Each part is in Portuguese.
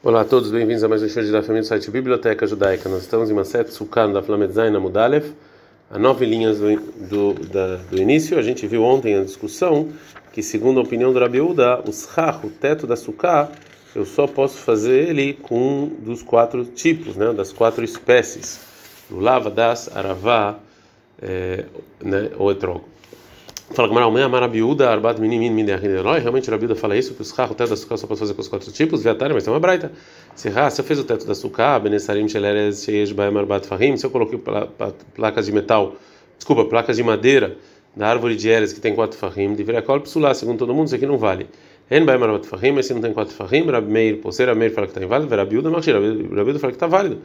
Olá a todos, bem-vindos a mais um show da família do site Biblioteca Judaica. Nós estamos em Maset Sukkah da Flamedzaina Mudalev, a nove linhas do, do, da, do início. A gente viu ontem a discussão que, segundo a opinião do Rabi Uda, o schach, o teto da Sukkah, eu só posso fazer ele com um dos quatro tipos, né, das quatro espécies: lava, das, aravá é, né, ou etrogo. Fala com Maralmé, Marabiúda, Arbat Minimin Minerhineloi. Realmente, Rabiúda fala isso, que os carros, o teto da sucá só pode fazer com os quatro tipos. Viatário, mas tem uma braita. Se você fez o teto da sucá, Benesarim, Sheleres, Sheish, Baem, Arbat Fahim. Se eu coloquei placas de metal, desculpa, placas de madeira da árvore de Eres, que tem quatro Fahim, deveria colo psular, segundo todo mundo, isso aqui não vale. En Baem, Arbat Fahim, mas se não tem quatro Fahim, Rab Meir, Poseira, Meir fala que está inválido, Rabiúda, Machir, Rabiúda fala que está válido.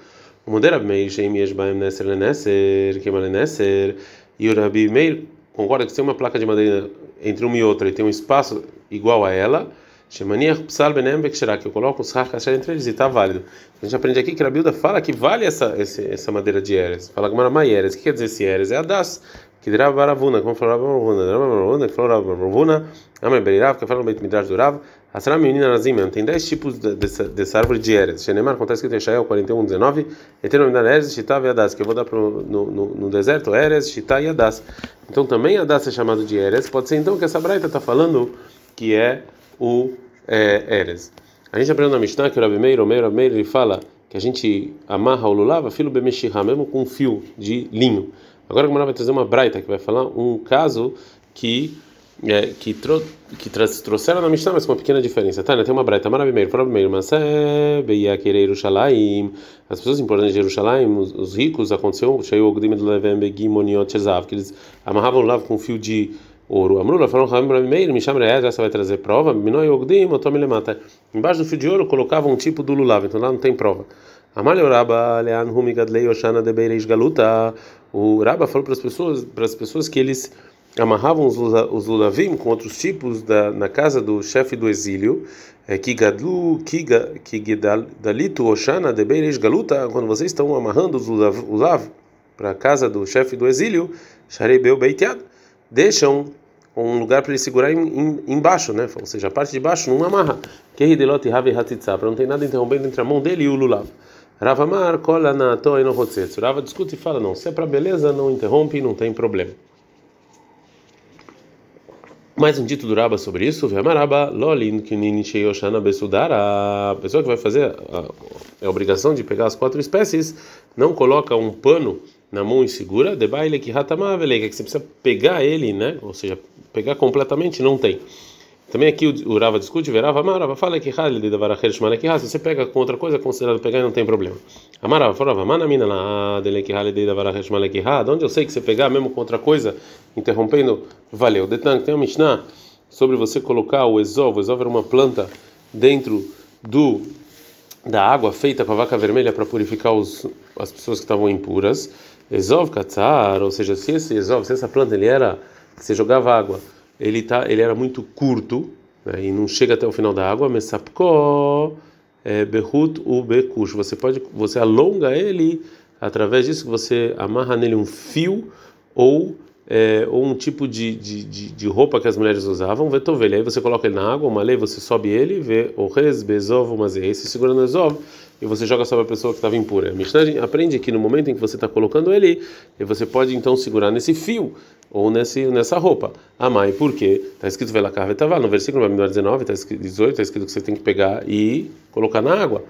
O modelo Rab Meir, Sheim, Yesh, Baem, Neser, Leneser, Kemal, Neser, e o Rabi Meir concorda que se tem uma placa de madeira entre uma e outra e tem um espaço igual a ela, que eu coloco os Hakashar entre eles e está válido. A gente aprende aqui que a Bilda fala que vale essa, essa madeira de Eres. Fala que Maramai Eres. O que quer dizer esse Eres? É a Das. Que dirá Baravuna, como falou Baravuna, que falou Baravuna, Amar Berirav, que falou no Beit Midrash do Rav, Asra menina Nazim, tem 10 tipos dessa, dessa árvore de Eres. Shenemar, acontece que tem Shael 41, 19, Eterno Eres, Shita e Adas, que eu vou dar pro, no, no, no deserto, Eres, Shita e Adas. Então também Adas é chamado de Eres. Pode ser então que essa braita está falando que é o é, Eres. A gente aprendeu na Mishnah que o Rabi Meir, o Meir, o Meir, ele fala que a gente amarra o lulava, filo bemeshihá, mesmo com um fio de linho. Agora a Gemara vai trazer uma braita que vai falar um caso que é, que, tro, que trouxeram na Mishnah, mas com uma pequena diferença. Tá, né? Tem uma braita maravilhosa, primeiro, mas é beia querer Yerushalayim. As pessoas importantes de Jerusalém, os, os ricos, aconteceu, cheio o Gdim do Levem Begimoniot Chezav, que eles amarravam o lavo com um fio de ouro. Amrula Ramim Rabi Meir, me chama você vai trazer prova. Minoi Ogdim, Otome Lemata. Embaixo do fio de ouro colocavam um tipo do lulav, então lá não tem prova. Amalio Raba Lean Humi Gadlei Oshana de Beireish Galuta. O Raba falou para as pessoas, para as pessoas que eles amarravam os, os lulavim com outros tipos da, na casa do chefe do exílio, que gadlu, que oshana de beirej galuta, quando vocês estão amarrando os lulav para a casa do chefe do exílio, sharebeu beitiad, deixam um lugar para ele segurar em, em, embaixo, né? Ou seja, a parte de baixo não amarra. Que have para não tem nada interrompendo entre a mão dele e o lulav. Ravamar kola na toa no Rava discute e fala não, se é para beleza não interrompe, não tem problema. Mais um dito do Raba sobre isso, Vemaraba, Lolin, Kinin, Sheyoshana, Besudara. A pessoa que vai fazer a, a, obrigação de pegar as quatro espécies, não coloca um pano na mão e segura, de baile que que você precisa pegar ele, né? Ou seja, pegar completamente, não tem. Também aqui o, Rava discute, verava, Amarava, fala que Halil da Varachel Shmala que se você pega com outra coisa, é considerado pegar e não tem problema. Amarava, falava, Manamina lá, dele que Halil da Varachel Shmala que onde eu sei que você pegar mesmo com outra coisa, interrompendo, valeu. Detan, tem uma Mishnah sobre você colocar o Ezov, o Ezov era uma planta dentro do da água feita para vaca vermelha para purificar os, as pessoas que estavam impuras. Ezov katzar, ou seja, se esse Ezov, se essa planta ele era que você jogava água ele tá, ele era muito curto né, e não chega até o final da água. Mesapko é, behut u bekush. Você pode, você alonga ele através disso você amarra nele um fio ou é, ou um tipo de, de, de, de, roupa que as mulheres usavam, vetovelha. Aí você coloca ele na água, uma lei, você sobe ele, vê o res, bezov, mas aí você segura no e você joga sobre a pessoa que estava impura. A Mishnah aprende que no momento em que você está colocando ele, você pode então segurar nesse fio ou nesse, nessa roupa. Amai, por quê? Está escrito Vetavá, no versículo 19, está escrito 18, está escrito que você tem que pegar e colocar na água.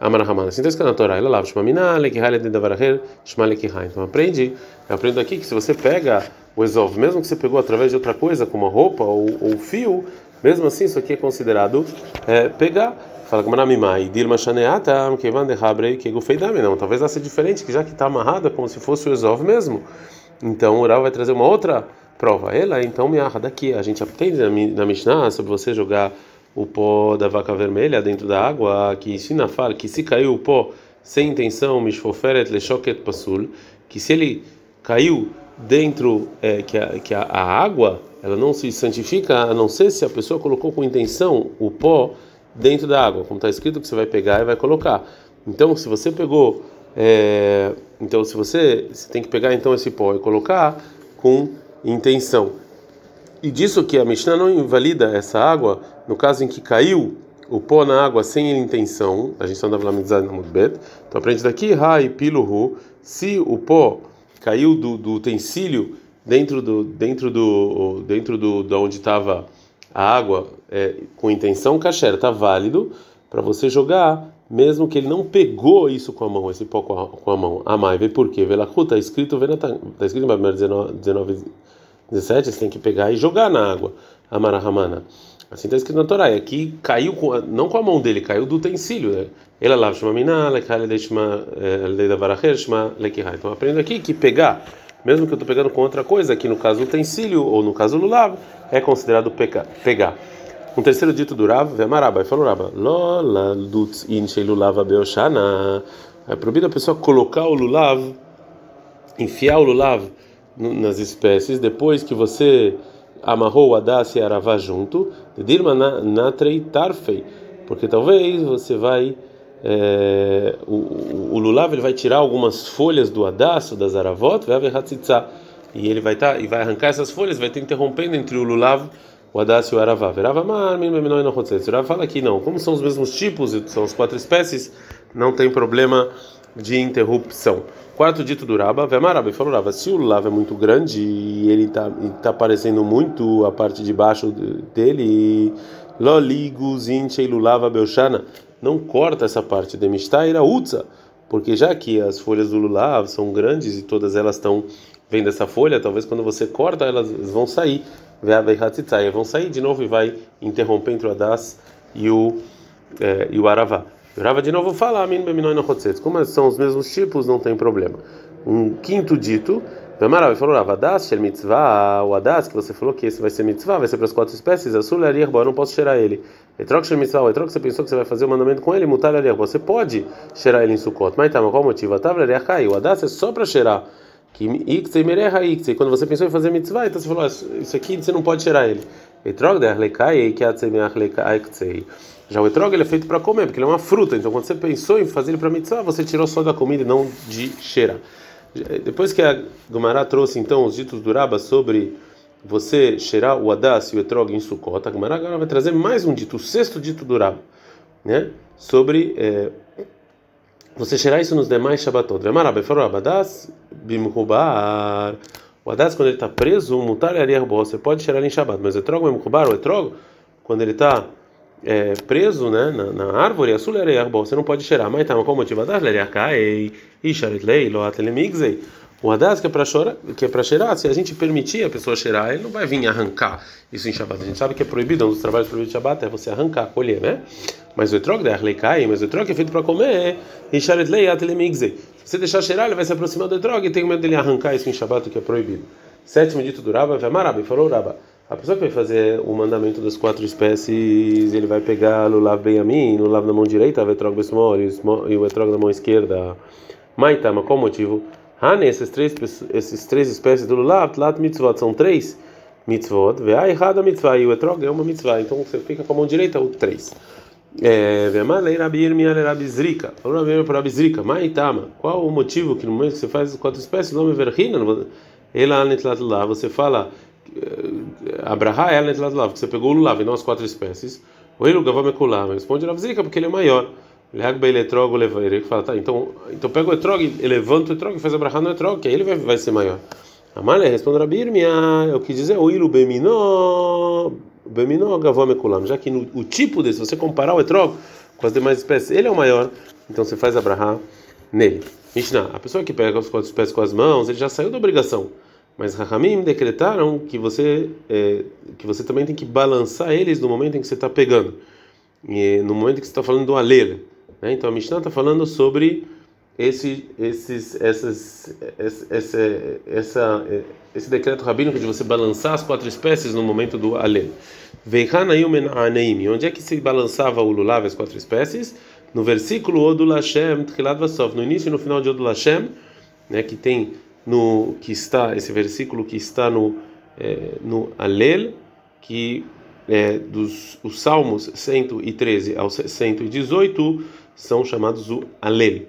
Amarahamana, assim está escrito na Torá, ela lava Shmamina, que de Davaraher, Shmalekihai. Então aprende, eu aprendo aqui que se você pega o Ezov, mesmo que você pegou através de outra coisa, como a roupa ou, ou fio, mesmo assim isso aqui é considerado é, pegar. Fala que Manamimai, Dilma Shaneata, Kevan de Habrei, que Gufeidame. Não, talvez ela seja diferente, que já que está amarrada, como se fosse o Ezov mesmo. Então o Rav vai trazer uma outra prova. Ela, então, me arra daqui. A gente aprende na Mishnah sobre você jogar o pó da vaca vermelha dentro da água, que ensina fala que se caiu o pó sem intenção, mishfoferet leshoket pasul, que se ele caiu dentro, é, que, a, que a, a, água ela não se santifica a não ser se a pessoa colocou com intenção o pó dentro da água, como está escrito que você vai pegar e vai colocar. Então, se você pegou é, então, se você, você tem que pegar então esse pó e colocar com intenção. E disso que a Mishnah não invalida essa água, no caso em que caiu o pó na água sem intenção, a gente está andando na no Mudbet, então aprende daqui, Rai Piluhu, se o pó caiu do, do utensílio dentro do dentro do dentro do onde estava a água é, com intenção kasher está válido para você jogar mesmo que ele não pegou isso com a mão esse pó com a, com a mão. Amai vê por quê? Velachu está escrito está escrito em Babimer 19, 19 17 você tem que pegar e jogar na água. Amarahamana assim está escrito na Torá e aqui caiu com, não com a mão dele caiu do utensílio? Ela lá chama mina lekihai então aprendo aqui que pegar mesmo que eu estou pegando com outra coisa, que no caso utensílio ou no caso lulav, é considerado peca, pegar. Um terceiro dito do Rav, Vemaraba, falou Raba, Lola lutz inchei lulav beoshana. É proibido a pessoa colocar o lulav, enfiar o lulav nas espécies, depois que você amarrou o adas e aravá junto, dirma natrei tarfei, porque talvez você vai é, o, o, lulav ele vai tirar algumas folhas do adaço das aravot, e ele vai tá, e vai arrancar essas folhas, vai estar interrompendo entre o lulav, o adaço e o aravá. O Rav fala que não, como são os mesmos tipos, são as quatro espécies, não tem problema de interrupção. Quarto dito do Raba, Vemaraba, falou Raba, se o lulav é muito grande e ele está tá aparecendo muito a parte de baixo dele, Loligos inchei lulava belshana não corta essa parte de Mistaira Utza, porque já que as folhas do lulav são grandes e todas elas estão vendo essa folha, talvez quando você corta elas vão sair, vão sair de novo e vai interromper entre o Adas e o, é, e o Aravá. Rava de novo fala, como são os mesmos tipos, não tem problema. Um quinto dito Vemarav falou, Ravadas, Shel Mitzvah, o Adas, que você falou que esse vai ser Mitzvah, vai ser para as quatro espécies, a Sul eu não posso cheirar ele. Etrok Mitzvah, o Etrok, você pensou que você vai fazer o mandamento com ele, Mutar Ariarbo, você pode cheirar ele em Sukkot. Mas tá, mas qual o motivo? A Ariarkai, o Adas é só para cheirar. Iktsei, quando você pensou em fazer Mitzvah, então você falou, isso aqui você não pode cheirar ele. Já o etrog ele é feito para comer, porque ele é uma fruta. Então, quando você pensou em fazer ele para mitzvah, você tirou só da comida e não de cheirar. Depois que a Gumará trouxe então os ditos do Raba sobre você cheirar o Adas e o Etrog em Sukkot, a Gumará agora vai trazer mais um dito, o sexto dito do Raba, né? Sobre é, você cheirar isso nos demais Shabbatot. Gumará, Befarou Abadas, Bimrubar. O Adas, quando ele está preso, Mutar e você pode cheirar em Shabbat, mas Etrog, o Etrog, quando ele está é, preso né, na, na árvore, a sulerearbol, você não pode cheirar. Mas tá, qual motivo? Das leriacai, isharetlei, loatelemigzei. O hadas que é para é cheirar, se a gente permitir a pessoa cheirar, ele não vai vir arrancar isso em Shabbat. A gente sabe que é proibido, um dos trabalhos proibidos de Shabbat é você arrancar, colher, né? Mas o etrog da arlecai, mas o etrog é feito para comer, isharetlei, atelemigzei. Se você deixar cheirar, ele vai se aproximar do etrog e tem medo dele arrancar isso em Shabbat, que é proibido. Sétimo dito do Rabba, Vemarabi, falou o Rabba. A pessoa que vai fazer o mandamento das quatro espécies, ele vai pegar lulav mim, lulav na mão direita, vetrog besmol e o vetrog na mão esquerda. Maitama, qual o motivo? Hane, esses três, esses três espécies do lulav, tlat mitzvot, são três mitzvot, ve'a errada mitzvah, e o etrog é uma mitzvah, então você fica com a mão direita, o três. É, Ve'malei rabir miale rabizrika, falou para rabizrika, maitama, qual o motivo que no momento que você faz quatro espécies, nome verhina, ela anetlat lulav, você fala Abraha ela lado porque você pegou o lulav e não as quatro espécies. O ele gavá mekulam, responde Rav Zika porque ele é maior. Ele fala, tá, então, então pega o etrog, levanta o etrog e faz Abraha no etrog, que aí ele vai, vai ser maior. Amalé responde Rabi Irmia, eu quis dizer o ilu beminó, beminó gavá mekulam, já que no, o tipo desse, se você comparar o etrog com as demais espécies, ele é o maior, então você faz Abraha nele. Mishnah, a pessoa que pega as quatro espécies com as mãos, ele já saiu da obrigação. Mas Rahamim decretaram que você é, que você também tem que balançar eles no momento em que você está pegando, e no momento em que você está falando do aler. Né? Então a Mishnah está falando sobre esse, esses, essas, essa, essa, esse decreto rabínico de você balançar as quatro espécies no momento do aler. Onde é que se balançava o lulav, as quatro espécies? No versículo Odul Hashem, no início e no final de Odul Hashem, né, que tem no que está esse versículo que está no é, no Alel que é, dos os Salmos 113 ao 118 são chamados o Alel,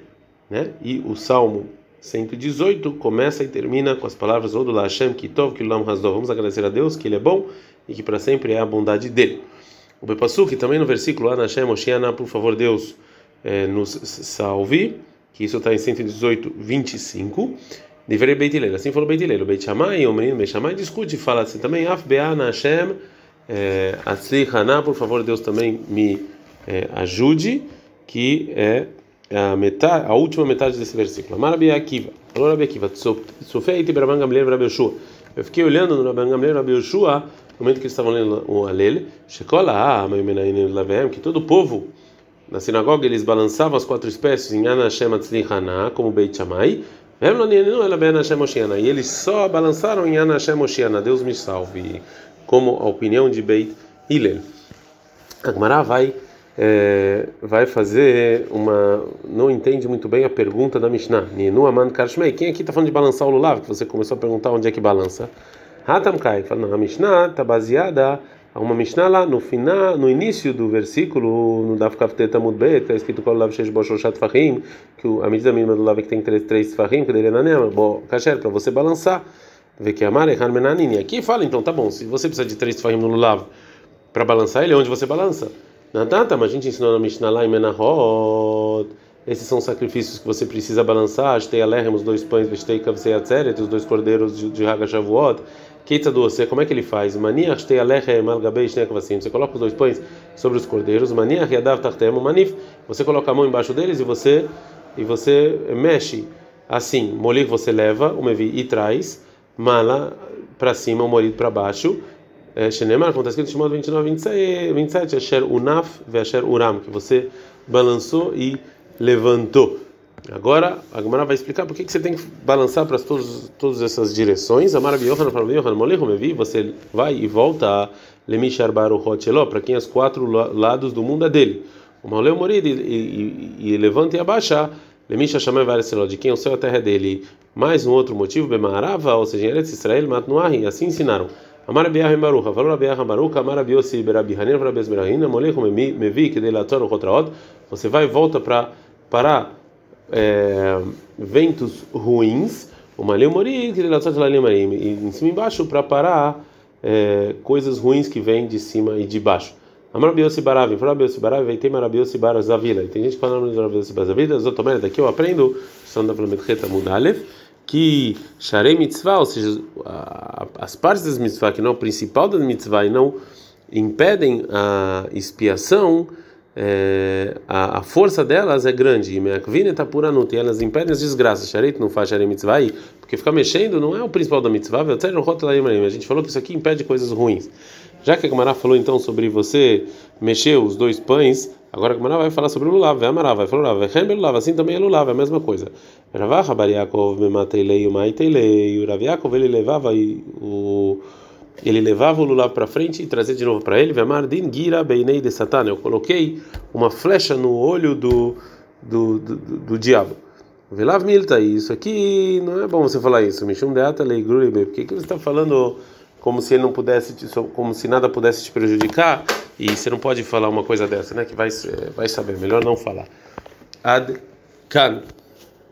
né? E o Salmo 118 começa e termina com as palavras Odu Hashem Kitov Kilam Hazdov. Vamos agradecer a Deus que ele é bom e que para sempre é a bondade dele. O Bepasuk, também no versículo Anashem Oshiana, por favor, Deus, é, nos salve, que isso está em 118, 25. Deveria Beit assim falou Beit. O Beit Shammai, o menino Beit Shammai, discute e fala assim também, Af Be'ana Hashem, Atzli Haná, por favor, Deus também me é, ajude, que é a, metade, a última metade desse versículo. Amar Rabi Akiva, falou Rabi Akiva, Tsofeiti Beraban Gamliel Rabi Yoshua. Eu fiquei olhando no Rabban Gamliel Rabi Yoshua, no momento que eles estavam lendo o Alel, Shekola que todo o povo na sinagoga eles balançavam as quatro espécies em Ana Hashem Atzli Haná, como Beit Shammai, e eles só balançaram em Ana Hashem Oshiana, Deus me salve, como a opinião de Beit Hillel. Agmará vai é, vai fazer uma não entende muito bem a pergunta da Mishnah. Ninu Aman Karshmei, quem aqui está falando de balançar o lulav? Que você começou a perguntar onde é que balança. Hatam Kai, fala não, a Mishnah está baseada Há uma Mishnah lá no final, no início do versículo, no Daf Kaftet Amud Bet, está escrito Kol Lav Shesh Boshoshat Fahim, que a medida mínima do Lav é que tem três, três Fahim, que dele é na Nema, Kasher, para você balançar. Han Menanini. Aqui fala, então, tá bom, se você precisa de três Fahim no Lulav para balançar ele, onde você balança? Na data, mas a gente ensinou na Mishnah lá em Menahot. Esses são sacrifícios que você precisa balançar. Ashtei Alerem, os dois pães, Vestei Kavsei Atzeret, os dois cordeiros de, Haga Shavuot. Keita do você, como é que ele faz? Maniach Ashtei Shnekvasim. Você coloca os dois pães sobre os cordeiros. Maniach Yadav Tartem Manif. Você coloca a mão embaixo deles e você e você mexe assim. Molir você leva, o mevi e traz. Mala para cima, o morido para baixo. Shenemar, como está escrito em Shimon 29, 27, Asher Unaf Asher Uram, que você balançou e levantou. Agora, a Gemara vai explicar por que, você tem que balançar para todos, todas essas direções. Amar Yohanan fala, Yohanan, Molech Mevi, você vai e volta a Lemishar Baruchot Eló, para quem os quatro lados do mundo é dele. O Mauleu Morid e, e, e levanta e abaixa, Lemishar Shamay Vareseló, de quem o céu e a terra é dele. Mais um outro motivo, Bemarava, ou seja, em Eretz Israel, Matnuahi, assim ensinaram. Amar Biah Baruch, falou Biah Baruch, Amar Biosi Berabi Hanin, Rabes Berahina, Molech Mevi, que delator Rotraot, você vai e volta para parar é, ventos ruins, o Maleu Mori, que e em cima e embaixo para parar é, coisas ruins que vêm de cima e de baixo. Amar Baravi, fala Biosi Baravi, vai ter Marabiosi Barazavila. Tem gente que fala nome de Marabiosi Barazavila, Zotomera, daqui eu aprendo, são da Flametreta Mudalev, que Sharei Mitzvah, ou seja, as partes das mitzvah que não é o principal das mitzvah e não impedem a expiação, é, a, a, força delas é grande. E Meakvine está pura e elas impedem as desgraças. Sharet não faz Sharei Mitzvah, porque ficar mexendo não é o principal da mitzvah. A gente falou que isso aqui impede coisas ruins. Já que a Gamara falou então sobre você mexer os dois pães, agora a Gamara vai falar sobre o lulav. Amará vai falar lulav. Assim também é lulav, é a mesma coisa. Ravach Bariakov Memateilei, Maiteilei. O Raviakov ele levava o ele levava o lulav para frente e trazia de novo para ele. Vemar din gira beinei de Satan. Eu coloquei uma flecha no olho do do, do, do, do diabo. Velav milta. Isso aqui não é bom você falar isso. Mishum deata leigrui. Por que que você está falando como se ele não pudesse, como se nada pudesse te prejudicar? E você não pode falar uma coisa dessa, né? Que vai vai saber. Melhor não falar. Ad kan.